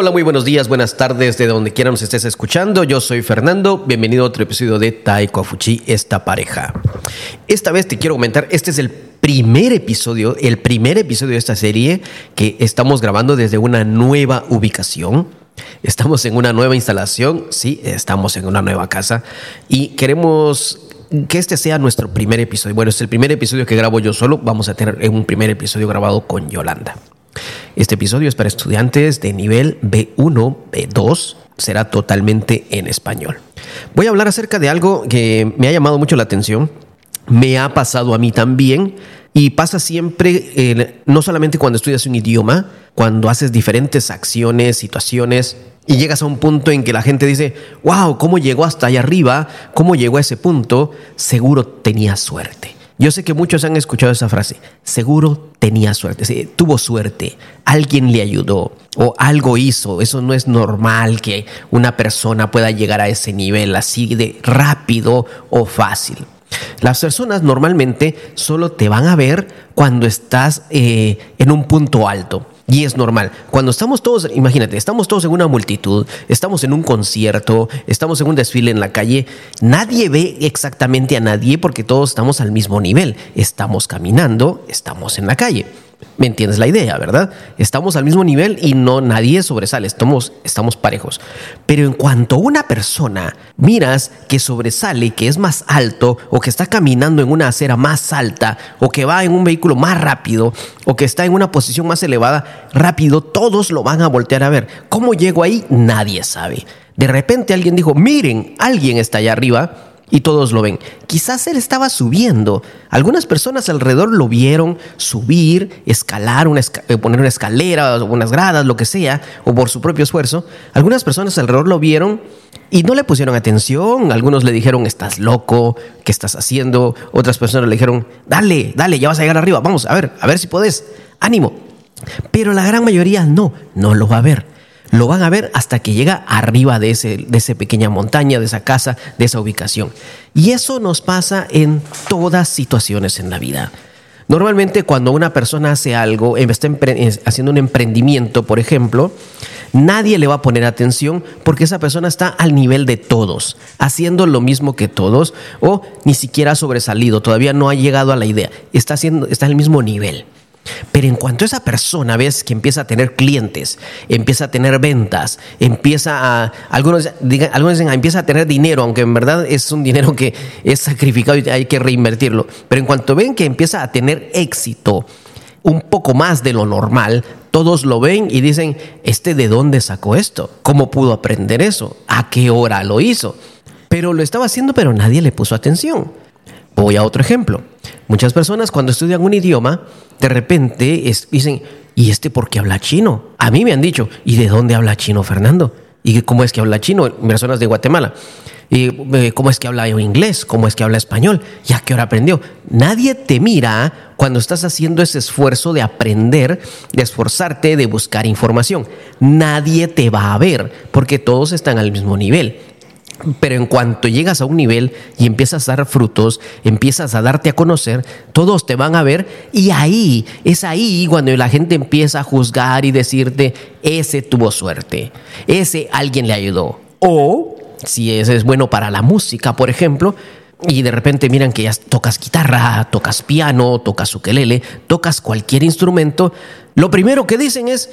Hola, muy buenos días, buenas tardes, de donde quiera nos estés escuchando. Yo soy Fernando, bienvenido a otro episodio de Taiko Afuchi, esta pareja. Esta vez te quiero comentar, este es el primer episodio, el primer episodio de esta serie que estamos grabando desde una nueva ubicación. Estamos en una nueva instalación, sí, estamos en una nueva casa y queremos que este sea nuestro primer episodio. Bueno, es el primer episodio que grabo yo solo. Vamos a tener un primer episodio grabado con Yolanda. Este episodio es para estudiantes de nivel B1, B2. Será totalmente en español. Voy a hablar acerca de algo que me ha llamado mucho la atención. Me ha pasado a mí también. Y pasa siempre, eh, no solamente cuando estudias un idioma, cuando haces diferentes acciones, situaciones, y llegas a un punto en que la gente dice, wow, ¿cómo llegó hasta allá arriba? ¿Cómo llegó a ese punto? Seguro tenía suerte. Yo sé que muchos han escuchado esa frase, seguro tenía suerte, tuvo suerte, alguien le ayudó o algo hizo. Eso no es normal que una persona pueda llegar a ese nivel así de rápido o fácil. Las personas normalmente solo te van a ver cuando estás eh, en un punto alto. Y es normal. Cuando estamos todos, imagínate, estamos todos en una multitud, estamos en un concierto, estamos en un desfile en la calle, nadie ve exactamente a nadie porque todos estamos al mismo nivel. Estamos caminando, estamos en la calle. ¿Me entiendes la idea, verdad? Estamos al mismo nivel y no nadie sobresale, estamos, estamos parejos. Pero en cuanto una persona miras que sobresale, que es más alto, o que está caminando en una acera más alta, o que va en un vehículo más rápido, o que está en una posición más elevada, rápido, todos lo van a voltear a ver. ¿Cómo llego ahí? Nadie sabe. De repente alguien dijo, miren, alguien está allá arriba y todos lo ven. Quizás él estaba subiendo. Algunas personas alrededor lo vieron subir, escalar, una eh, poner una escalera, unas gradas, lo que sea, o por su propio esfuerzo. Algunas personas alrededor lo vieron y no le pusieron atención. Algunos le dijeron, estás loco, ¿qué estás haciendo? Otras personas le dijeron, dale, dale, ya vas a llegar arriba, vamos, a ver, a ver si puedes, ánimo. Pero la gran mayoría no, no lo va a ver lo van a ver hasta que llega arriba de, ese, de esa pequeña montaña, de esa casa, de esa ubicación. Y eso nos pasa en todas situaciones en la vida. Normalmente cuando una persona hace algo, está haciendo un emprendimiento, por ejemplo, nadie le va a poner atención porque esa persona está al nivel de todos, haciendo lo mismo que todos o ni siquiera ha sobresalido, todavía no ha llegado a la idea, está, haciendo, está al mismo nivel. Pero en cuanto esa persona ves que empieza a tener clientes, empieza a tener ventas, empieza a, algunos, algunos dicen, empieza a tener dinero, aunque en verdad es un dinero que es sacrificado y hay que reinvertirlo. Pero en cuanto ven que empieza a tener éxito, un poco más de lo normal, todos lo ven y dicen, ¿este de dónde sacó esto? ¿Cómo pudo aprender eso? ¿A qué hora lo hizo? Pero lo estaba haciendo, pero nadie le puso atención. Voy a otro ejemplo. Muchas personas cuando estudian un idioma, de repente dicen, ¿y este por qué habla chino? A mí me han dicho, ¿y de dónde habla chino Fernando? ¿Y cómo es que habla chino? Personas de Guatemala. ¿Y eh, cómo es que habla inglés? ¿Cómo es que habla español? ¿Y a qué hora aprendió? Nadie te mira cuando estás haciendo ese esfuerzo de aprender, de esforzarte, de buscar información. Nadie te va a ver porque todos están al mismo nivel. Pero en cuanto llegas a un nivel y empiezas a dar frutos, empiezas a darte a conocer, todos te van a ver y ahí, es ahí cuando la gente empieza a juzgar y decirte, ese tuvo suerte, ese alguien le ayudó. O si ese es bueno para la música, por ejemplo, y de repente miran que ya tocas guitarra, tocas piano, tocas ukelele, tocas cualquier instrumento, lo primero que dicen es,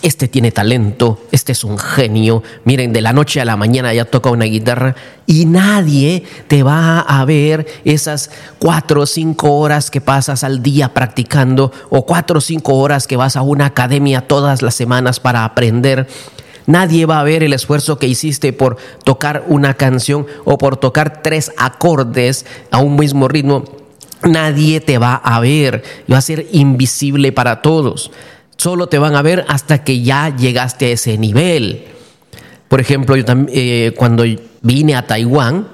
este tiene talento, este es un genio, miren, de la noche a la mañana ya toca una guitarra y nadie te va a ver esas cuatro o cinco horas que pasas al día practicando o cuatro o cinco horas que vas a una academia todas las semanas para aprender. Nadie va a ver el esfuerzo que hiciste por tocar una canción o por tocar tres acordes a un mismo ritmo. Nadie te va a ver, va a ser invisible para todos. Solo te van a ver hasta que ya llegaste a ese nivel. Por ejemplo, yo eh, cuando vine a Taiwán,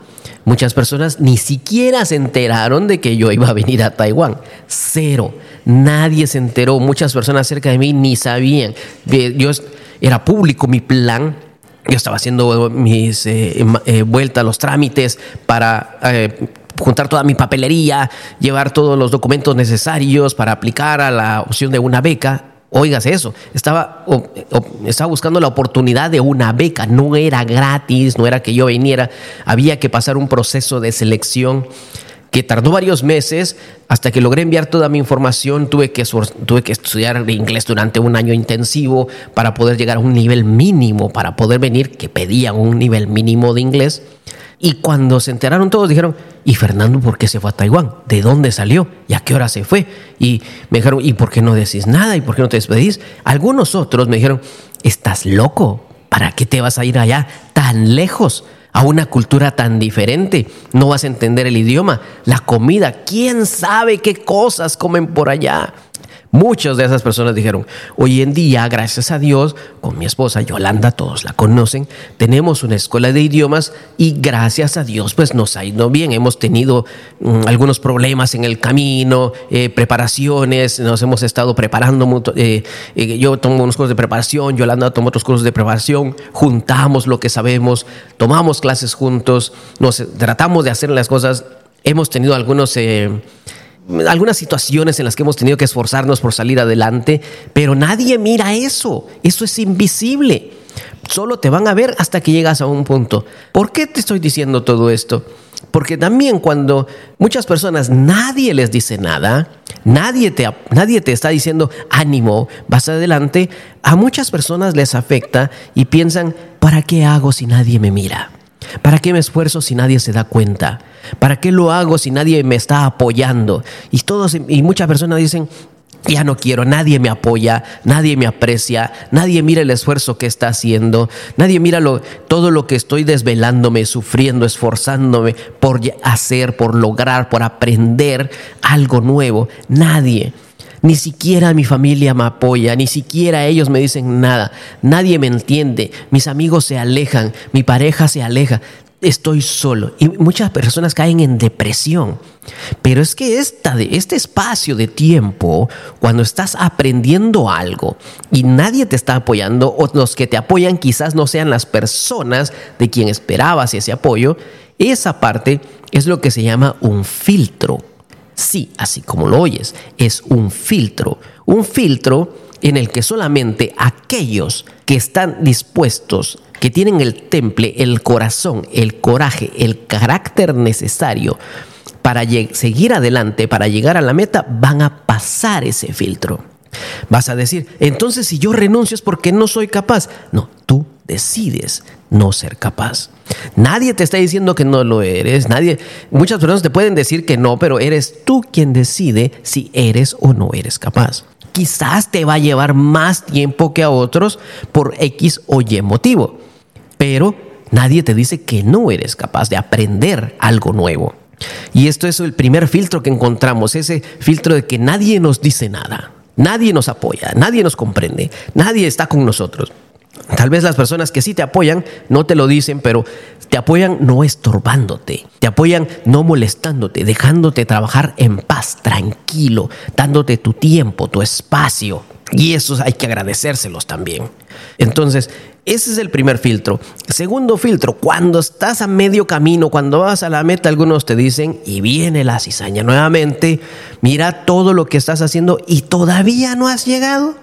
muchas personas ni siquiera se enteraron de que yo iba a venir a Taiwán. Cero. Nadie se enteró. Muchas personas cerca de mí ni sabían. Yo era público mi plan. Yo estaba haciendo mis eh, eh, vueltas, los trámites para juntar toda mi papelería, llevar todos los documentos necesarios para aplicar a la opción de una beca Oigas eso, estaba, estaba buscando la oportunidad de una beca, no era gratis, no era que yo viniera, había que pasar un proceso de selección que tardó varios meses hasta que logré enviar toda mi información. Tuve que, tuve que estudiar inglés durante un año intensivo para poder llegar a un nivel mínimo, para poder venir, que pedían un nivel mínimo de inglés. Y cuando se enteraron todos, dijeron, ¿y Fernando por qué se fue a Taiwán? ¿De dónde salió? ¿Y a qué hora se fue? Y me dijeron, ¿y por qué no decís nada? ¿Y por qué no te despedís? Algunos otros me dijeron, ¿estás loco? ¿Para qué te vas a ir allá tan lejos? a una cultura tan diferente. No vas a entender el idioma, la comida, quién sabe qué cosas comen por allá. Muchas de esas personas dijeron, hoy en día, gracias a Dios, con mi esposa Yolanda, todos la conocen, tenemos una escuela de idiomas y gracias a Dios, pues nos ha ido bien. Hemos tenido mm, algunos problemas en el camino, eh, preparaciones, nos hemos estado preparando. Eh, eh, yo tomo unos cursos de preparación, Yolanda toma otros cursos de preparación, juntamos lo que sabemos, tomamos clases juntos, nos tratamos de hacer las cosas. Hemos tenido algunos algunas situaciones en las que hemos tenido que esforzarnos por salir adelante, pero nadie mira eso, eso es invisible. Solo te van a ver hasta que llegas a un punto. ¿Por qué te estoy diciendo todo esto? Porque también cuando muchas personas nadie les dice nada, nadie te, nadie te está diciendo ánimo, vas adelante, a muchas personas les afecta y piensan, ¿para qué hago si nadie me mira? ¿Para qué me esfuerzo si nadie se da cuenta? ¿Para qué lo hago si nadie me está apoyando? Y todos y muchas personas dicen, ya no quiero, nadie me apoya, nadie me aprecia, nadie mira el esfuerzo que está haciendo, nadie mira lo, todo lo que estoy desvelándome, sufriendo, esforzándome por hacer, por lograr, por aprender algo nuevo. Nadie. Ni siquiera mi familia me apoya, ni siquiera ellos me dicen nada. Nadie me entiende. Mis amigos se alejan, mi pareja se aleja. Estoy solo. Y muchas personas caen en depresión. Pero es que esta, este espacio de tiempo, cuando estás aprendiendo algo y nadie te está apoyando, o los que te apoyan quizás no sean las personas de quien esperabas ese apoyo, esa parte es lo que se llama un filtro. Sí, así como lo oyes, es un filtro. Un filtro en el que solamente aquellos que están dispuestos, que tienen el temple, el corazón, el coraje, el carácter necesario para seguir adelante, para llegar a la meta, van a pasar ese filtro. Vas a decir, entonces si yo renuncio es porque no soy capaz. No, tú decides no ser capaz. Nadie te está diciendo que no lo eres, nadie, muchas personas te pueden decir que no, pero eres tú quien decide si eres o no eres capaz. Quizás te va a llevar más tiempo que a otros por X o Y motivo, pero nadie te dice que no eres capaz de aprender algo nuevo. Y esto es el primer filtro que encontramos, ese filtro de que nadie nos dice nada, nadie nos apoya, nadie nos comprende, nadie está con nosotros. Tal vez las personas que sí te apoyan no te lo dicen, pero te apoyan no estorbándote, te apoyan no molestándote, dejándote trabajar en paz, tranquilo, dándote tu tiempo, tu espacio. Y eso hay que agradecérselos también. Entonces, ese es el primer filtro. Segundo filtro, cuando estás a medio camino, cuando vas a la meta, algunos te dicen, y viene la cizaña nuevamente, mira todo lo que estás haciendo y todavía no has llegado.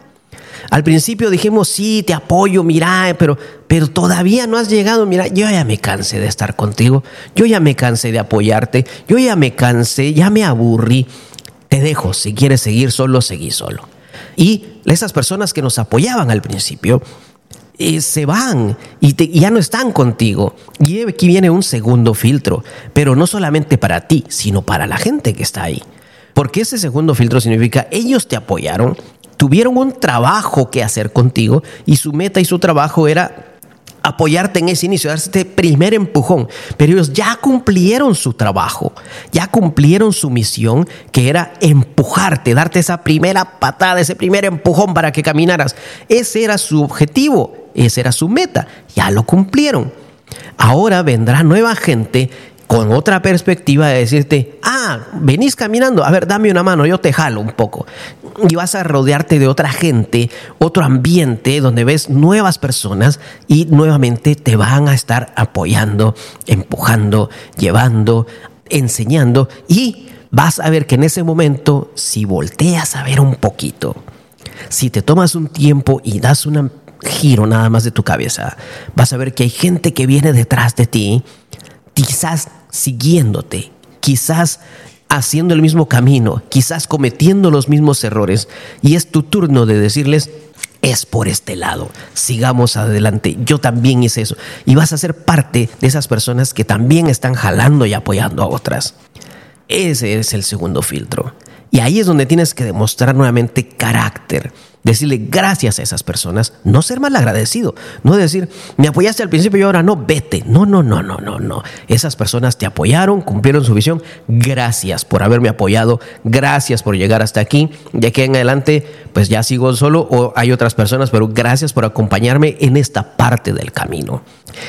Al principio dijimos, sí, te apoyo, mira, pero, pero todavía no has llegado, mira, yo ya me cansé de estar contigo, yo ya me cansé de apoyarte, yo ya me cansé, ya me aburrí. Te dejo, si quieres seguir solo, seguí solo. Y esas personas que nos apoyaban al principio, eh, se van y, y, ya no están contigo. Y aquí viene un segundo filtro, pero no solamente para ti, sino para la gente que está ahí. Porque ese segundo filtro significa ellos te apoyaron, tuvieron un trabajo que hacer contigo y su meta y su trabajo era apoyarte en ese inicio, darte este primer empujón. Pero ellos ya cumplieron su trabajo, ya cumplieron su misión, que era empujarte, darte esa primera patada, ese primer empujón para que caminaras. Ese era su objetivo, esa era su meta, ya lo cumplieron. Ahora vendrá nueva gente con otra perspectiva de decirte, ah, venís caminando, a ver, dame una mano, yo te jalo un poco. Y vas a rodearte de otra gente, otro ambiente donde ves nuevas personas y nuevamente te van a estar apoyando, empujando, llevando, enseñando y vas a ver que en ese momento, si volteas a ver un poquito, Si te tomas un tiempo y das un giro nada más de tu cabeza, vas a ver que hay gente que viene detrás de ti, quizás siguiéndote, quizás haciendo el mismo camino, quizás cometiendo los mismos errores, y es tu turno de decirles, es por este lado, sigamos adelante, yo también hice eso, y vas a ser parte de esas personas que también están jalando y apoyando a otras. Ese es el segundo filtro. Y ahí es donde tienes que demostrar nuevamente carácter decirle gracias a esas personas, no ser mal agradecido, no decir, me apoyaste al principio y ahora no, vete. No, no, no, no, no, no. Esas personas te apoyaron, cumplieron su visión. Gracias por haberme apoyado, gracias por llegar hasta aquí. De aquí en adelante, pues ya sigo solo o hay otras personas, pero gracias por acompañarme en esta parte del camino.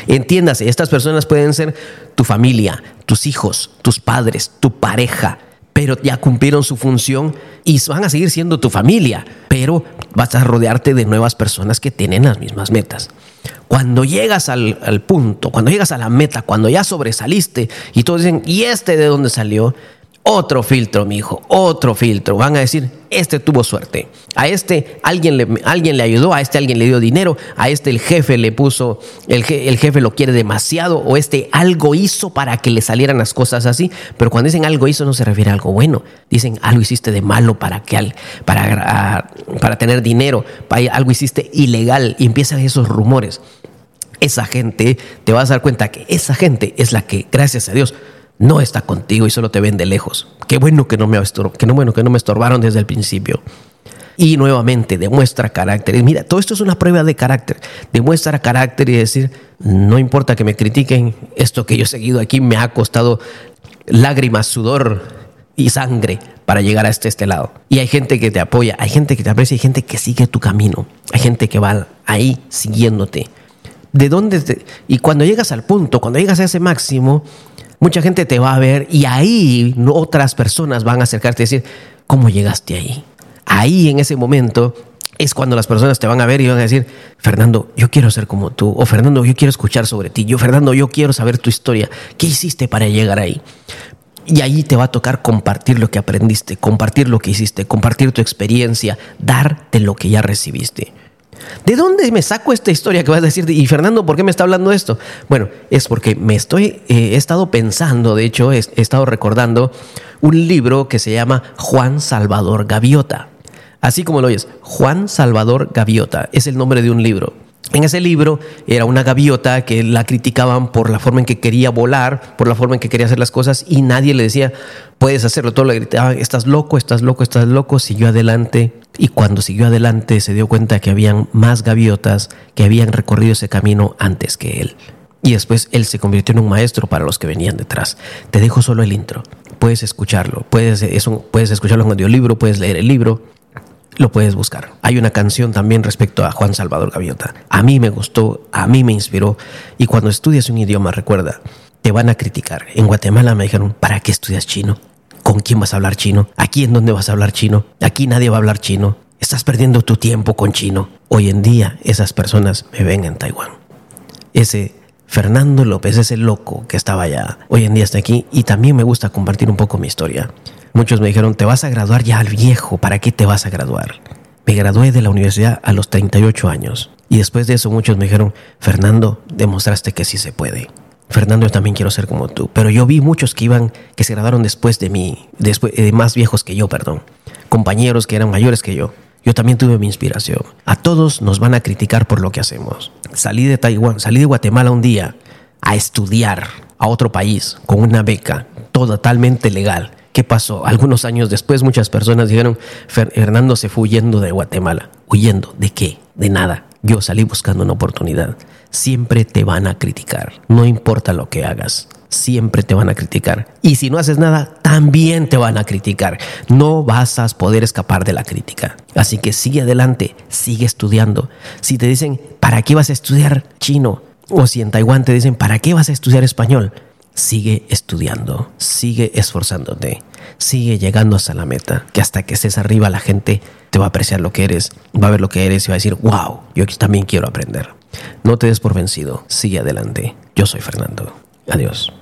Entiéndase, estas personas pueden ser tu familia, tus hijos, tus padres, tu pareja, pero ya cumplieron su función y van a seguir siendo tu familia, pero vas a rodearte de nuevas personas que tienen las mismas metas. Cuando llegas al, punto, cuando llegas a la meta, cuando ya sobresaliste y todos dicen, ¿y este de dónde salió? Otro filtro, mi hijo, otro filtro. Van a decir, este tuvo suerte. A este alguien le, alguien le ayudó, a este alguien le dio dinero, a este el jefe le puso, el, jefe lo quiere demasiado, o este algo hizo para que le salieran las cosas así. Pero cuando dicen algo hizo no se refiere a algo bueno. Dicen algo hiciste de malo para, que, para, para tener dinero, algo hiciste ilegal y empiezan esos rumores. Esa gente, te vas a dar cuenta que esa gente es la que, gracias a Dios, no está contigo y solo te ven de lejos. Qué bueno que no me, que no, bueno, que no me estorbaron desde el principio. Y nuevamente demuestra carácter. Mira, todo esto es una prueba de carácter. Demuestra carácter y decir, no importa que me critiquen, esto que yo he seguido aquí me ha costado lágrimas, sudor y sangre para llegar a este, lado. Y hay gente que te apoya, hay gente que te aprecia, hay gente que sigue tu camino, hay gente que va ahí siguiéndote. ¿De dónde? y cuando llegas al punto, cuando llegas a ese máximo, mucha gente te va a ver y ahí otras personas van a acercarte y decir, ¿cómo llegaste ahí? Ahí en ese momento es cuando las personas te van a ver y van a decir, Fernando, yo quiero ser como tú, o Fernando, yo quiero escuchar sobre ti, yo, Fernando, yo quiero saber tu historia, ¿qué hiciste para llegar ahí? Y ahí te va a tocar compartir lo que aprendiste, compartir lo que hiciste, compartir tu experiencia, darte lo que ya recibiste. ¿De dónde me saco esta historia que vas a decir? Y Fernando, ¿por qué me está hablando esto? Bueno, es porque me estoy, eh, he estado pensando, de hecho, he, he estado recordando un libro que se llama Juan Salvador Gaviota. Así como lo oyes, Juan Salvador Gaviota es el nombre de un libro. En ese libro era una gaviota que la criticaban por la forma en que quería volar, por la forma en que quería hacer las cosas y nadie le decía, puedes hacerlo. Todo le gritaban, estás loco, estás loco, estás loco. Siguió adelante y cuando siguió adelante se dio cuenta que habían más gaviotas que habían recorrido ese camino antes que él. Y después él se convirtió en un maestro para los que venían detrás. Te dejo solo el intro. Puedes escucharlo. Puedes, eso, puedes escucharlo en audiolibro, puedes leer el libro lo puedes buscar. Hay una canción también respecto a Juan Salvador Gaviota. A mí me gustó, a mí me inspiró. Y cuando estudias un idioma, recuerda, te van a criticar. En Guatemala me dijeron, ¿para qué estudias chino? ¿Con quién vas a hablar chino? ¿Aquí en dónde vas a hablar chino? Aquí nadie va a hablar chino. Estás perdiendo tu tiempo con chino. Hoy en día esas personas me ven en Taiwán. Ese Fernando López, ese loco que estaba allá, hoy en día está aquí y también me gusta compartir un poco mi historia. Muchos me dijeron, te vas a graduar ya al viejo, ¿para qué te vas a graduar? Me gradué de la universidad a los 38 años. Y después de eso muchos me dijeron, Fernando, demostraste que sí se puede. Fernando, yo también quiero ser como tú. Pero yo vi muchos que iban, que se graduaron después de mí, después, eh, más viejos que yo, perdón. Compañeros que eran mayores que yo. Yo también tuve mi inspiración. A todos nos van a criticar por lo que hacemos. Salí de Taiwán, salí de Guatemala un día a estudiar a otro país con una beca totalmente legal ¿Qué pasó? Algunos años después muchas personas dijeron, Fernando se fue huyendo de Guatemala. ¿Huyendo? ¿De qué? De nada. Yo salí buscando una oportunidad. Siempre te van a criticar. No importa lo que hagas. Siempre te van a criticar. Y si no haces nada, también te van a criticar. No vas a poder escapar de la crítica. Así que sigue adelante, sigue estudiando. Si te dicen, ¿para qué vas a estudiar chino? O si en Taiwán te dicen, ¿para qué vas a estudiar español? Sigue estudiando, sigue esforzándote, sigue llegando hasta la meta, que hasta que estés arriba la gente te va a apreciar lo que eres, va a ver lo que eres y va a decir, wow, yo también quiero aprender. No te des por vencido, sigue adelante. Yo soy Fernando. Adiós.